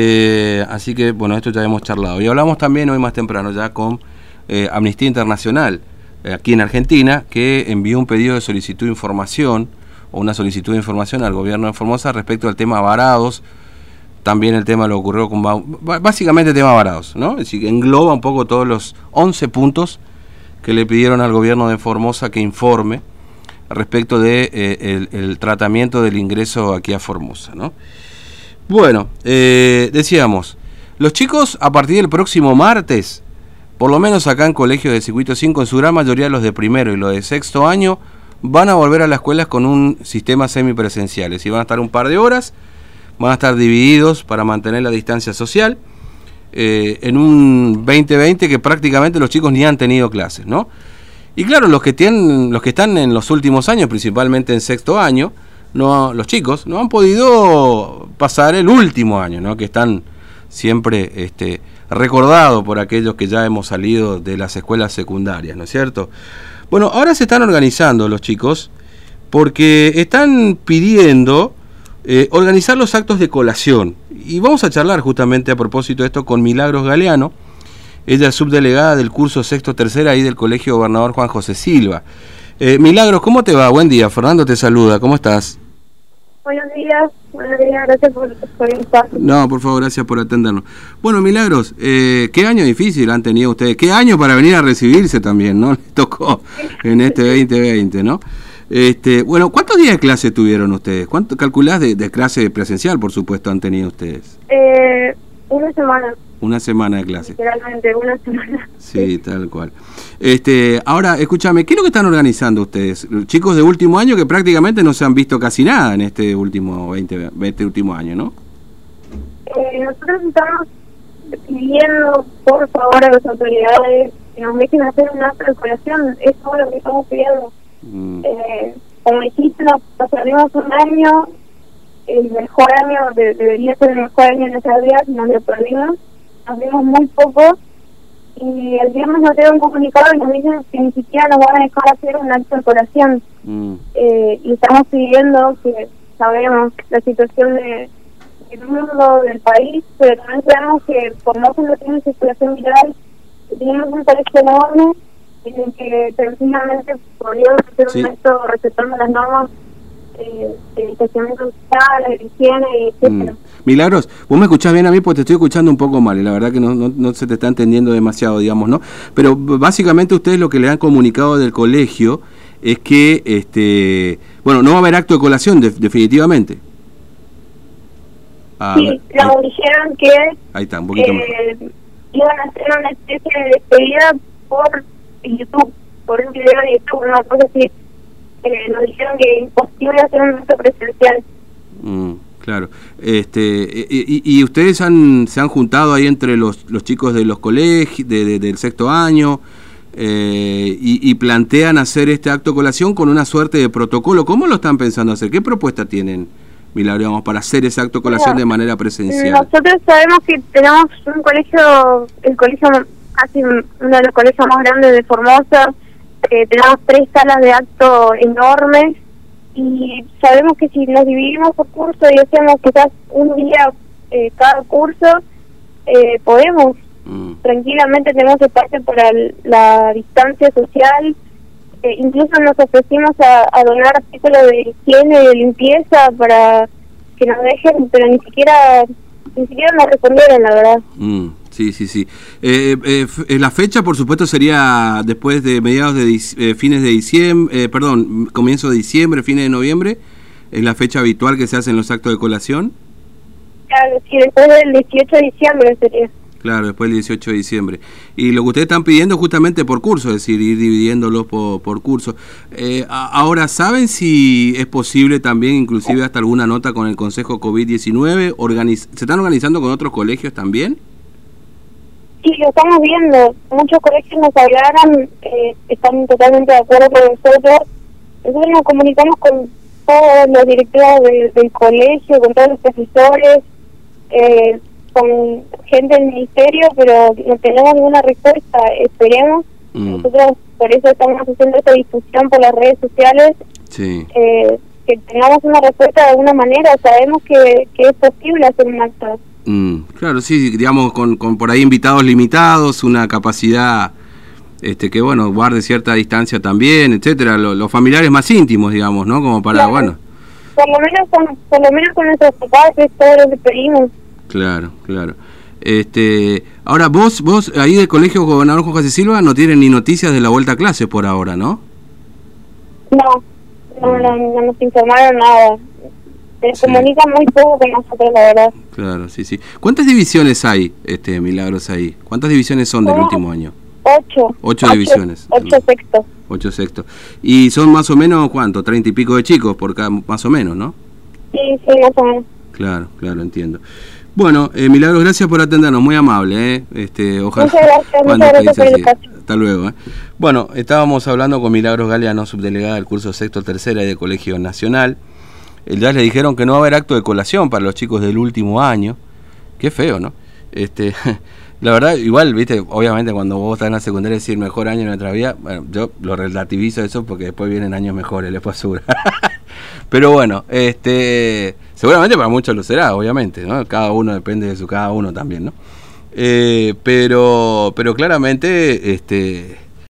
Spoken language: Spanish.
Eh, así que, bueno, esto ya hemos charlado. Y hablamos también hoy más temprano ya con eh, Amnistía Internacional, eh, aquí en Argentina, que envió un pedido de solicitud de información o una solicitud de información al gobierno de Formosa respecto al tema varados. También el tema lo ocurrió con... Básicamente el tema varados, ¿no? Es decir, engloba un poco todos los 11 puntos que le pidieron al gobierno de Formosa que informe respecto de el, el tratamiento del ingreso aquí a Formosa, ¿no? Bueno, eh, decíamos, los chicos a partir del próximo martes, por lo menos acá en colegios de circuito 5, en su gran mayoría los de primero y los de sexto año, van a volver a las escuelas con un sistema semipresencial. Y van a estar un par de horas, van a estar divididos para mantener la distancia social, eh, en un 2020 que prácticamente los chicos ni han tenido clases, ¿no? Y claro, los que, tienen, los que están en los últimos años, principalmente en sexto año, no, los chicos no han podido pasar el último año, ¿no? que están siempre este, recordados por aquellos que ya hemos salido de las escuelas secundarias, ¿no es cierto? Bueno, ahora se están organizando los chicos porque están pidiendo eh, organizar los actos de colación. Y vamos a charlar justamente a propósito de esto con Milagros Galeano, ella es subdelegada del curso sexto tercera ahí del Colegio Gobernador Juan José Silva. Eh, Milagros, ¿cómo te va? Buen día, Fernando te saluda, ¿cómo estás? Buenos días, buenos días, gracias por, por No, por favor, gracias por atendernos. Bueno, Milagros, eh, ¿qué año difícil han tenido ustedes? ¿Qué año para venir a recibirse también, no? Les tocó en este 2020, ¿no? Este, bueno, ¿cuántos días de clase tuvieron ustedes? ¿Cuánto calculás de, de clase presencial, por supuesto, han tenido ustedes? Eh, una semana. Una semana de clase. Literalmente, una semana. Sí, tal cual. Este, ahora, escúchame, ¿qué es lo que están organizando ustedes? Chicos de último año que prácticamente no se han visto casi nada en este último 20, este último año, ¿no? Eh, nosotros estamos pidiendo, por favor, a las autoridades que nos dejen hacer una calculación. Es todo lo que estamos pidiendo. Mm. Eh, como dijiste, nos perdimos un año el mejor año, debería ser el mejor año en esa vida, nos lo perdimos, nos vimos muy poco y el viernes nos dieron un comunicado y nos dicen que ni siquiera nos van a dejar hacer un acto de. Mm. Eh, y estamos pidiendo que sabemos la situación de, del mundo, del país, pero también sabemos que por no no tiene circulación viral, tenemos un colegio enorme en que precisamente podríamos hacer un acto respetando las normas eh, social, higiene, etc. Mm. Milagros, vos me escuchás bien a mí porque te estoy escuchando un poco mal y la verdad que no, no, se te está entendiendo demasiado, digamos, ¿no? Pero básicamente ustedes lo que le han comunicado del colegio es que, este, bueno, no va a haber acto de colación definitivamente. Ah, sí, nos dijeron que ahí está, un poquito eh, iban a hacer una especie de despedida por YouTube, por un video de YouTube, una cosa así eh, nos dijeron que es imposible hacer un acto presencial. Mm, claro. Este, y, y, ustedes han, se han juntado ahí entre los, los chicos de los colegios, de, del sexto año, eh, y, plantean hacer este acto colación con una suerte de protocolo. ¿Cómo lo están pensando hacer? ¿Qué propuesta tienen, Milagro, para hacer ese acto colación de manera presencial? Nosotros sabemos que tenemos un colegio, el colegio, casi uno de los colegios más grandes de Formosa, eh, tenemos tres salas de acto enormes y sabemos que si nos dividimos por curso y hacemos quizás un día eh, cada curso, eh, podemos mm. tranquilamente tenemos espacio para la distancia social. Eh, incluso nos ofrecimos a, donar artículos de higiene y de limpieza para que nos dejen, pero ni siquiera ni siquiera nos respondieron, la verdad. Mm. Sí, sí, sí. Eh, eh, eh, la fecha, por supuesto, sería después de mediados de fines de diciembre, perdón, comienzo de diciembre, fines de noviembre. ¿Es la fecha habitual que se hacen los actos de colación? Claro, sí, después del 18 de diciembre sería. Claro, después del 18 de diciembre. Y lo que ustedes están pidiendo justamente por curso, es decir, ir dividiéndolos por, por curso. ahora, ¿saben si es posible también, inclusive hasta alguna nota con el Consejo COVID-19? ¿Se están organizando con otros colegios también? Sí, lo estamos viendo. Muchos colegios nos hablaron, eh, están totalmente de acuerdo con nosotros. Nosotros nos comunicamos con todos los directivos del colegio, con todos los profesores, eh, con gente del ministerio, pero no tenemos ninguna respuesta. Esperemos. Mm. Nosotros por eso estamos haciendo esta discusión por las redes sociales. Eh, que tengamos una respuesta de alguna manera. Sabemos que, que es posible hacer un acto Mm, claro, sí, digamos, con, con por ahí invitados limitados, una capacidad este que bueno guarde cierta distancia también etcétera. Los familiares más íntimos digamos no como para bueno. Por lo menos con por lo menos con nuestros papás es todo lo que pedimos. Claro claro. Este ahora vos vos ahí del colegio gobernador José Silva no tienen ni noticias de la vuelta a clases por ahora no no no, no, nos informaron nada se comunican muy poco con nosotros la verdad claro sí sí cuántas divisiones hay este milagros ahí cuántas divisiones son del último año Ocho. Ocho, divisiones. Ocho sextos. Ocho sextos. ¿Y son más o menos cuánto? Treinta y pico de chicos por cada, más o menos, ¿no? Sí, sí, más o menos. Claro, claro, entiendo. Bueno, eh, Milagros, gracias por atendernos, muy amable, ¿eh? Este, ojalá. Muchas gracias, muchas gracias por el Hasta luego, ¿eh? Bueno, estábamos hablando con Milagros Galeano, subdelegada del curso sexto tercera y de Colegio Nacional. El día le dijeron que no va a haber acto de colación para los chicos del último año. Qué feo, ¿no? Este, La verdad, igual, viste, obviamente cuando vos estás en la secundaria decir mejor año en nuestra vida, bueno, yo lo relativizo eso porque después vienen años mejores, les puedo Pero bueno, este seguramente para muchos lo será, obviamente, ¿no? Cada uno depende de su cada uno también, ¿no? Eh, pero, pero claramente, este